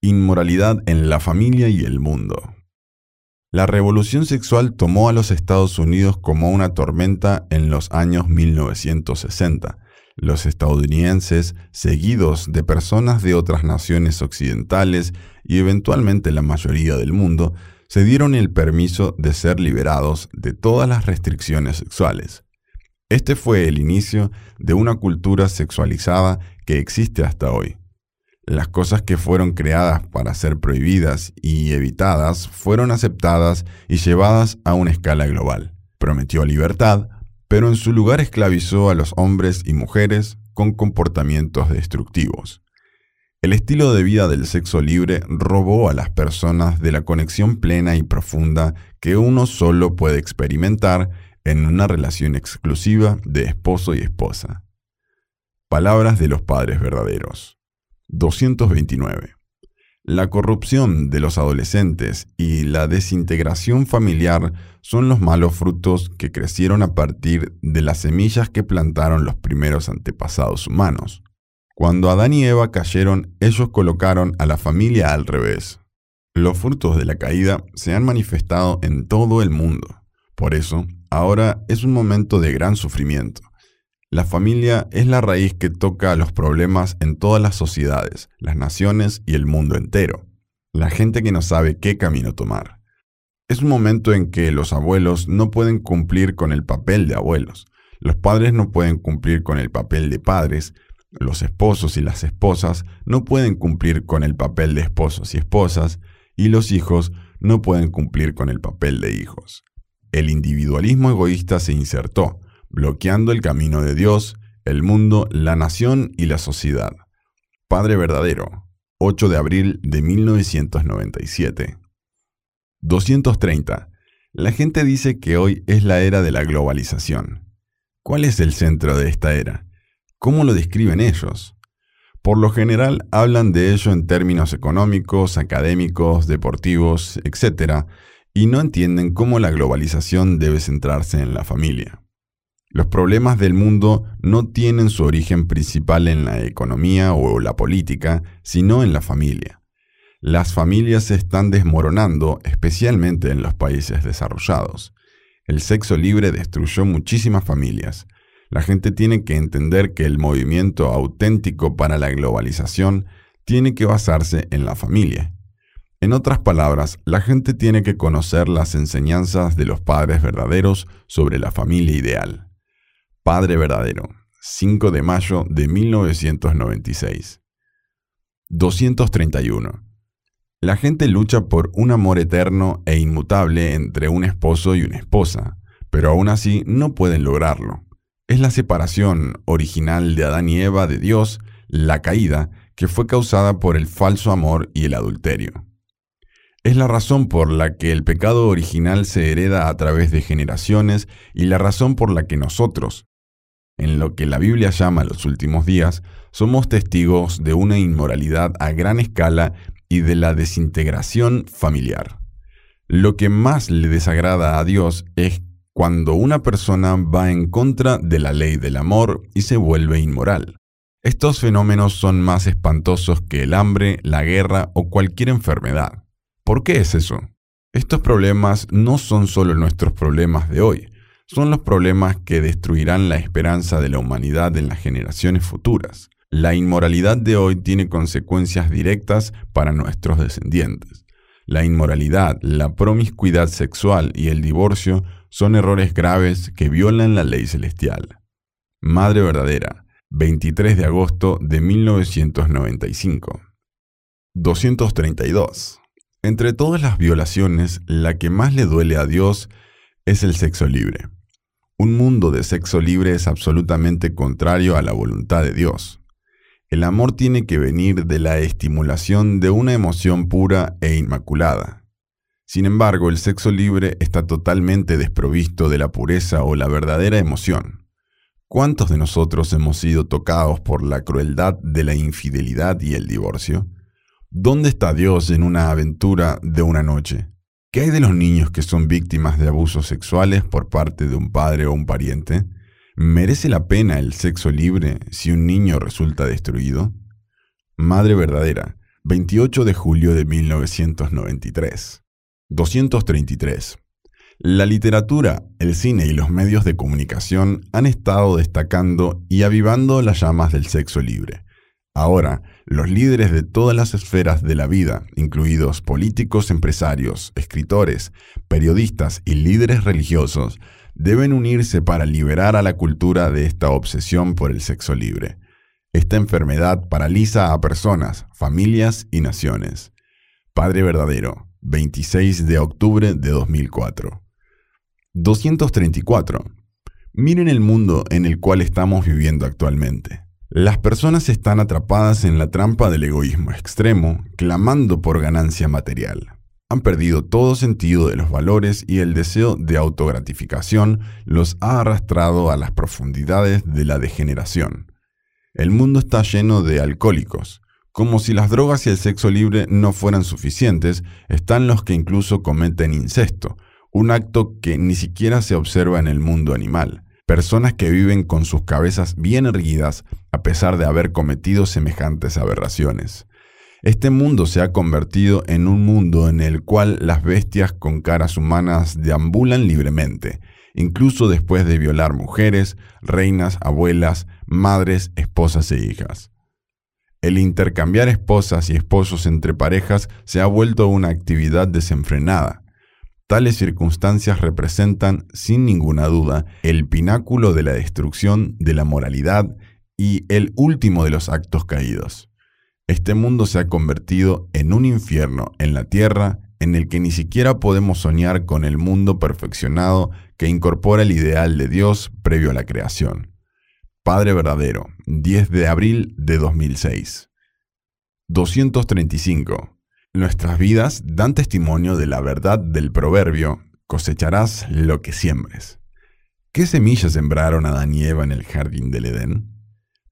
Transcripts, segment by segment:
Inmoralidad en la familia y el mundo. La revolución sexual tomó a los Estados Unidos como una tormenta en los años 1960. Los estadounidenses, seguidos de personas de otras naciones occidentales y eventualmente la mayoría del mundo, se dieron el permiso de ser liberados de todas las restricciones sexuales. Este fue el inicio de una cultura sexualizada que existe hasta hoy. Las cosas que fueron creadas para ser prohibidas y evitadas fueron aceptadas y llevadas a una escala global. Prometió libertad, pero en su lugar esclavizó a los hombres y mujeres con comportamientos destructivos. El estilo de vida del sexo libre robó a las personas de la conexión plena y profunda que uno solo puede experimentar en una relación exclusiva de esposo y esposa. Palabras de los padres verdaderos. 229. La corrupción de los adolescentes y la desintegración familiar son los malos frutos que crecieron a partir de las semillas que plantaron los primeros antepasados humanos. Cuando Adán y Eva cayeron, ellos colocaron a la familia al revés. Los frutos de la caída se han manifestado en todo el mundo. Por eso, ahora es un momento de gran sufrimiento. La familia es la raíz que toca los problemas en todas las sociedades, las naciones y el mundo entero. La gente que no sabe qué camino tomar. Es un momento en que los abuelos no pueden cumplir con el papel de abuelos, los padres no pueden cumplir con el papel de padres, los esposos y las esposas no pueden cumplir con el papel de esposos y esposas, y los hijos no pueden cumplir con el papel de hijos. El individualismo egoísta se insertó, bloqueando el camino de Dios, el mundo, la nación y la sociedad. Padre verdadero, 8 de abril de 1997. 230. La gente dice que hoy es la era de la globalización. ¿Cuál es el centro de esta era? ¿Cómo lo describen ellos? Por lo general hablan de ello en términos económicos, académicos, deportivos, etc., y no entienden cómo la globalización debe centrarse en la familia. Los problemas del mundo no tienen su origen principal en la economía o la política, sino en la familia. Las familias se están desmoronando, especialmente en los países desarrollados. El sexo libre destruyó muchísimas familias. La gente tiene que entender que el movimiento auténtico para la globalización tiene que basarse en la familia. En otras palabras, la gente tiene que conocer las enseñanzas de los padres verdaderos sobre la familia ideal. Padre Verdadero, 5 de mayo de 1996. 231. La gente lucha por un amor eterno e inmutable entre un esposo y una esposa, pero aún así no pueden lograrlo. Es la separación original de Adán y Eva de Dios, la caída, que fue causada por el falso amor y el adulterio. Es la razón por la que el pecado original se hereda a través de generaciones y la razón por la que nosotros, en lo que la Biblia llama los últimos días, somos testigos de una inmoralidad a gran escala y de la desintegración familiar. Lo que más le desagrada a Dios es cuando una persona va en contra de la ley del amor y se vuelve inmoral. Estos fenómenos son más espantosos que el hambre, la guerra o cualquier enfermedad. ¿Por qué es eso? Estos problemas no son solo nuestros problemas de hoy, son los problemas que destruirán la esperanza de la humanidad en las generaciones futuras. La inmoralidad de hoy tiene consecuencias directas para nuestros descendientes. La inmoralidad, la promiscuidad sexual y el divorcio son errores graves que violan la ley celestial. Madre verdadera, 23 de agosto de 1995. 232. Entre todas las violaciones, la que más le duele a Dios es el sexo libre. Un mundo de sexo libre es absolutamente contrario a la voluntad de Dios. El amor tiene que venir de la estimulación de una emoción pura e inmaculada. Sin embargo, el sexo libre está totalmente desprovisto de la pureza o la verdadera emoción. ¿Cuántos de nosotros hemos sido tocados por la crueldad de la infidelidad y el divorcio? ¿Dónde está Dios en una aventura de una noche? ¿Qué hay de los niños que son víctimas de abusos sexuales por parte de un padre o un pariente? ¿Merece la pena el sexo libre si un niño resulta destruido? Madre verdadera, 28 de julio de 1993. 233. La literatura, el cine y los medios de comunicación han estado destacando y avivando las llamas del sexo libre. Ahora, los líderes de todas las esferas de la vida, incluidos políticos, empresarios, escritores, periodistas y líderes religiosos, deben unirse para liberar a la cultura de esta obsesión por el sexo libre. Esta enfermedad paraliza a personas, familias y naciones. Padre Verdadero, 26 de octubre de 2004. 234. Miren el mundo en el cual estamos viviendo actualmente. Las personas están atrapadas en la trampa del egoísmo extremo, clamando por ganancia material. Han perdido todo sentido de los valores y el deseo de autogratificación los ha arrastrado a las profundidades de la degeneración. El mundo está lleno de alcohólicos. Como si las drogas y el sexo libre no fueran suficientes, están los que incluso cometen incesto, un acto que ni siquiera se observa en el mundo animal. Personas que viven con sus cabezas bien erguidas a pesar de haber cometido semejantes aberraciones. Este mundo se ha convertido en un mundo en el cual las bestias con caras humanas deambulan libremente, incluso después de violar mujeres, reinas, abuelas, madres, esposas e hijas. El intercambiar esposas y esposos entre parejas se ha vuelto una actividad desenfrenada, Tales circunstancias representan, sin ninguna duda, el pináculo de la destrucción de la moralidad y el último de los actos caídos. Este mundo se ha convertido en un infierno en la tierra en el que ni siquiera podemos soñar con el mundo perfeccionado que incorpora el ideal de Dios previo a la creación. Padre verdadero, 10 de abril de 2006. 235. Nuestras vidas dan testimonio de la verdad del proverbio, cosecharás lo que siembres. ¿Qué semillas sembraron Adán y Eva en el jardín del Edén?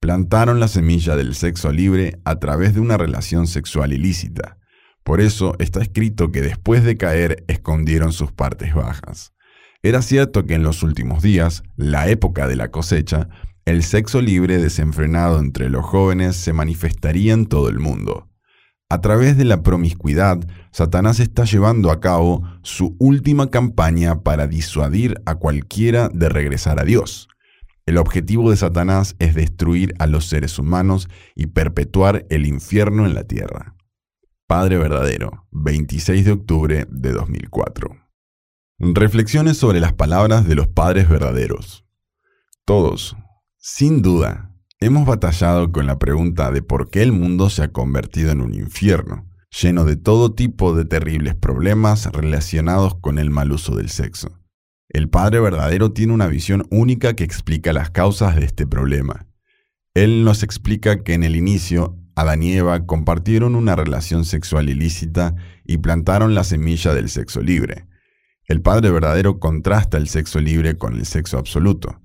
Plantaron la semilla del sexo libre a través de una relación sexual ilícita. Por eso está escrito que después de caer escondieron sus partes bajas. Era cierto que en los últimos días, la época de la cosecha, el sexo libre desenfrenado entre los jóvenes se manifestaría en todo el mundo. A través de la promiscuidad, Satanás está llevando a cabo su última campaña para disuadir a cualquiera de regresar a Dios. El objetivo de Satanás es destruir a los seres humanos y perpetuar el infierno en la tierra. Padre Verdadero, 26 de octubre de 2004. Reflexiones sobre las palabras de los padres verdaderos. Todos, sin duda, Hemos batallado con la pregunta de por qué el mundo se ha convertido en un infierno, lleno de todo tipo de terribles problemas relacionados con el mal uso del sexo. El Padre verdadero tiene una visión única que explica las causas de este problema. Él nos explica que en el inicio, Adán y Eva compartieron una relación sexual ilícita y plantaron la semilla del sexo libre. El Padre verdadero contrasta el sexo libre con el sexo absoluto.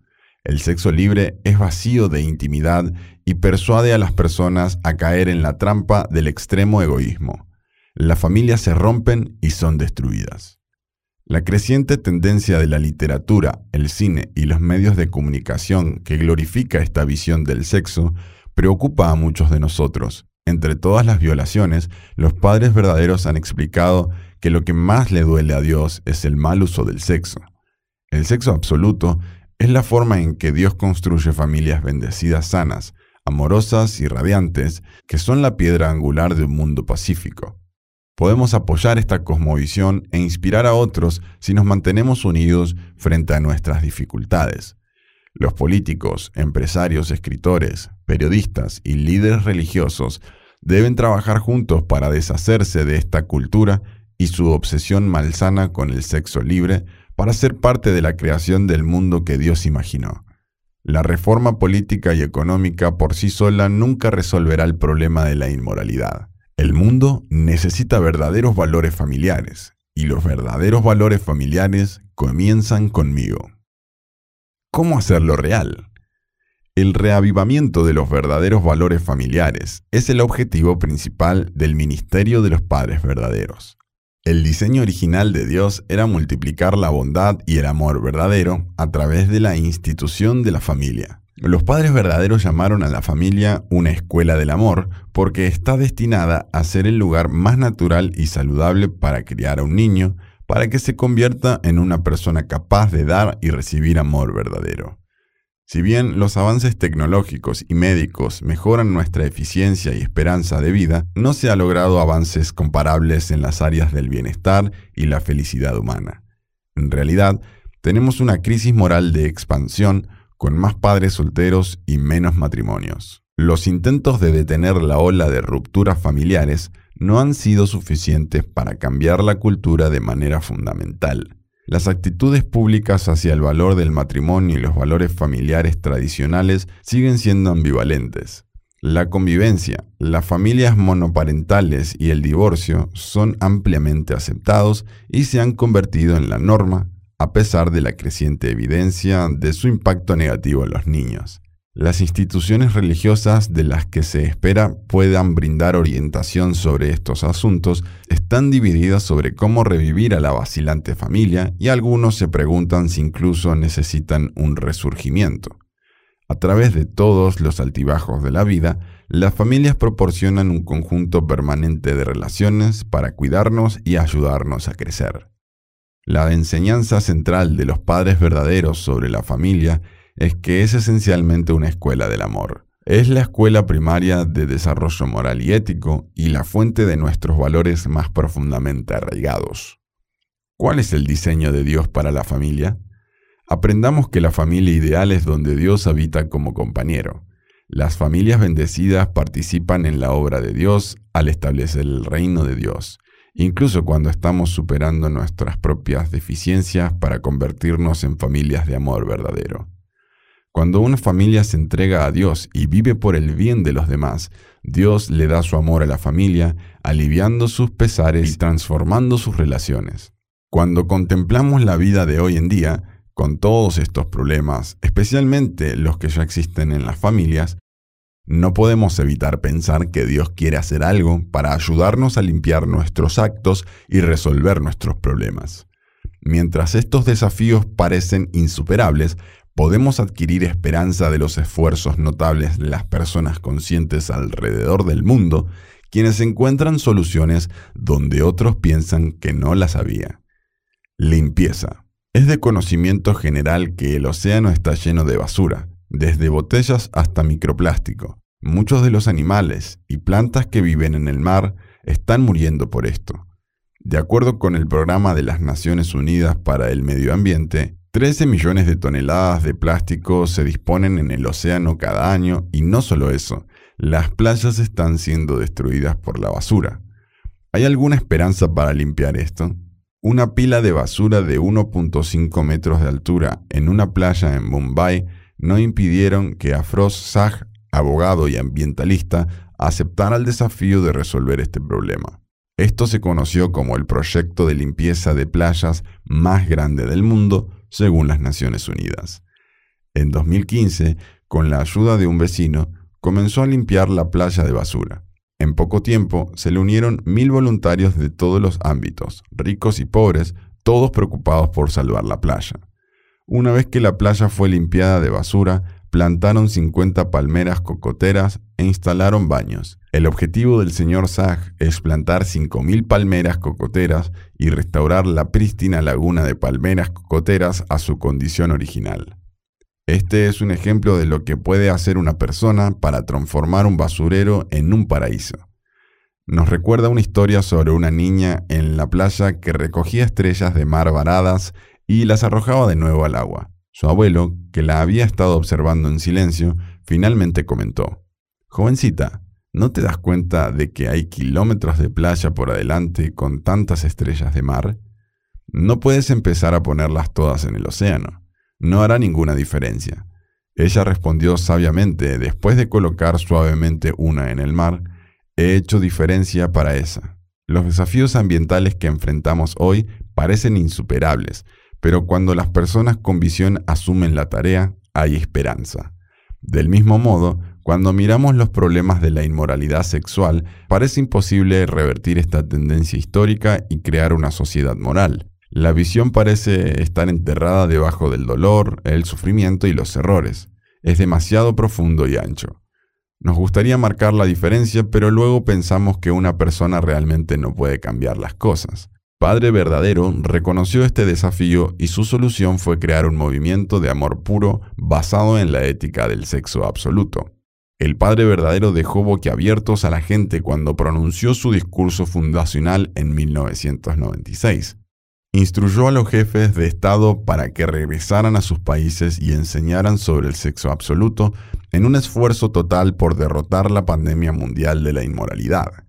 El sexo libre es vacío de intimidad y persuade a las personas a caer en la trampa del extremo egoísmo. Las familias se rompen y son destruidas. La creciente tendencia de la literatura, el cine y los medios de comunicación que glorifica esta visión del sexo preocupa a muchos de nosotros. Entre todas las violaciones, los padres verdaderos han explicado que lo que más le duele a Dios es el mal uso del sexo. El sexo absoluto es la forma en que Dios construye familias bendecidas sanas, amorosas y radiantes, que son la piedra angular de un mundo pacífico. Podemos apoyar esta cosmovisión e inspirar a otros si nos mantenemos unidos frente a nuestras dificultades. Los políticos, empresarios, escritores, periodistas y líderes religiosos deben trabajar juntos para deshacerse de esta cultura y su obsesión malsana con el sexo libre para ser parte de la creación del mundo que Dios imaginó. La reforma política y económica por sí sola nunca resolverá el problema de la inmoralidad. El mundo necesita verdaderos valores familiares, y los verdaderos valores familiares comienzan conmigo. ¿Cómo hacerlo real? El reavivamiento de los verdaderos valores familiares es el objetivo principal del ministerio de los padres verdaderos. El diseño original de Dios era multiplicar la bondad y el amor verdadero a través de la institución de la familia. Los padres verdaderos llamaron a la familia una escuela del amor porque está destinada a ser el lugar más natural y saludable para criar a un niño, para que se convierta en una persona capaz de dar y recibir amor verdadero. Si bien los avances tecnológicos y médicos mejoran nuestra eficiencia y esperanza de vida, no se ha logrado avances comparables en las áreas del bienestar y la felicidad humana. En realidad, tenemos una crisis moral de expansión con más padres solteros y menos matrimonios. Los intentos de detener la ola de rupturas familiares no han sido suficientes para cambiar la cultura de manera fundamental. Las actitudes públicas hacia el valor del matrimonio y los valores familiares tradicionales siguen siendo ambivalentes. La convivencia, las familias monoparentales y el divorcio son ampliamente aceptados y se han convertido en la norma, a pesar de la creciente evidencia de su impacto negativo en los niños. Las instituciones religiosas de las que se espera puedan brindar orientación sobre estos asuntos están divididas sobre cómo revivir a la vacilante familia y algunos se preguntan si incluso necesitan un resurgimiento. A través de todos los altibajos de la vida, las familias proporcionan un conjunto permanente de relaciones para cuidarnos y ayudarnos a crecer. La enseñanza central de los padres verdaderos sobre la familia es que es esencialmente una escuela del amor. Es la escuela primaria de desarrollo moral y ético y la fuente de nuestros valores más profundamente arraigados. ¿Cuál es el diseño de Dios para la familia? Aprendamos que la familia ideal es donde Dios habita como compañero. Las familias bendecidas participan en la obra de Dios al establecer el reino de Dios, incluso cuando estamos superando nuestras propias deficiencias para convertirnos en familias de amor verdadero. Cuando una familia se entrega a Dios y vive por el bien de los demás, Dios le da su amor a la familia, aliviando sus pesares y transformando sus relaciones. Cuando contemplamos la vida de hoy en día, con todos estos problemas, especialmente los que ya existen en las familias, no podemos evitar pensar que Dios quiere hacer algo para ayudarnos a limpiar nuestros actos y resolver nuestros problemas. Mientras estos desafíos parecen insuperables, podemos adquirir esperanza de los esfuerzos notables de las personas conscientes alrededor del mundo, quienes encuentran soluciones donde otros piensan que no las había. Limpieza. Es de conocimiento general que el océano está lleno de basura, desde botellas hasta microplástico. Muchos de los animales y plantas que viven en el mar están muriendo por esto. De acuerdo con el Programa de las Naciones Unidas para el Medio Ambiente, 13 millones de toneladas de plástico se disponen en el océano cada año y no solo eso, las playas están siendo destruidas por la basura. ¿Hay alguna esperanza para limpiar esto? Una pila de basura de 1.5 metros de altura en una playa en Mumbai no impidieron que Afroz Sag, abogado y ambientalista, aceptara el desafío de resolver este problema. Esto se conoció como el proyecto de limpieza de playas más grande del mundo, según las Naciones Unidas. En 2015, con la ayuda de un vecino, comenzó a limpiar la playa de basura. En poco tiempo se le unieron mil voluntarios de todos los ámbitos, ricos y pobres, todos preocupados por salvar la playa. Una vez que la playa fue limpiada de basura, plantaron 50 palmeras cocoteras e instalaron baños. El objetivo del señor Zag es plantar 5.000 palmeras cocoteras y restaurar la prístina laguna de palmeras cocoteras a su condición original. Este es un ejemplo de lo que puede hacer una persona para transformar un basurero en un paraíso. Nos recuerda una historia sobre una niña en la playa que recogía estrellas de mar varadas y las arrojaba de nuevo al agua. Su abuelo, que la había estado observando en silencio, finalmente comentó, Jovencita, ¿no te das cuenta de que hay kilómetros de playa por adelante con tantas estrellas de mar? No puedes empezar a ponerlas todas en el océano. No hará ninguna diferencia. Ella respondió sabiamente, después de colocar suavemente una en el mar, he hecho diferencia para esa. Los desafíos ambientales que enfrentamos hoy parecen insuperables, pero cuando las personas con visión asumen la tarea, hay esperanza. Del mismo modo, cuando miramos los problemas de la inmoralidad sexual, parece imposible revertir esta tendencia histórica y crear una sociedad moral. La visión parece estar enterrada debajo del dolor, el sufrimiento y los errores. es demasiado profundo y ancho. Nos gustaría marcar la diferencia, pero luego pensamos que una persona realmente no puede cambiar las cosas. Padre Verdadero reconoció este desafío y su solución fue crear un movimiento de amor puro basado en la ética del sexo absoluto. El Padre Verdadero dejó boquiabiertos a la gente cuando pronunció su discurso fundacional en 1996. Instruyó a los jefes de Estado para que regresaran a sus países y enseñaran sobre el sexo absoluto en un esfuerzo total por derrotar la pandemia mundial de la inmoralidad.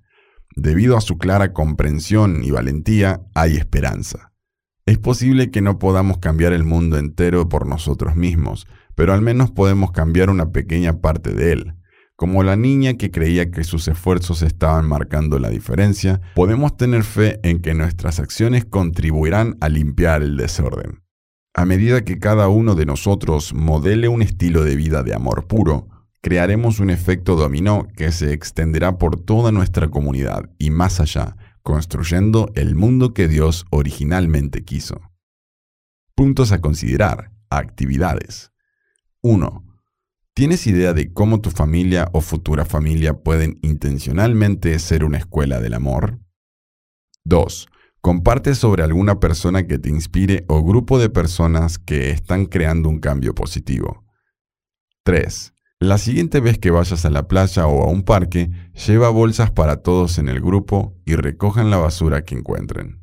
Debido a su clara comprensión y valentía, hay esperanza. Es posible que no podamos cambiar el mundo entero por nosotros mismos, pero al menos podemos cambiar una pequeña parte de él. Como la niña que creía que sus esfuerzos estaban marcando la diferencia, podemos tener fe en que nuestras acciones contribuirán a limpiar el desorden. A medida que cada uno de nosotros modele un estilo de vida de amor puro, crearemos un efecto dominó que se extenderá por toda nuestra comunidad y más allá, construyendo el mundo que Dios originalmente quiso. Puntos a considerar. Actividades. 1. ¿Tienes idea de cómo tu familia o futura familia pueden intencionalmente ser una escuela del amor? 2. Comparte sobre alguna persona que te inspire o grupo de personas que están creando un cambio positivo. 3. La siguiente vez que vayas a la playa o a un parque, lleva bolsas para todos en el grupo y recojan la basura que encuentren.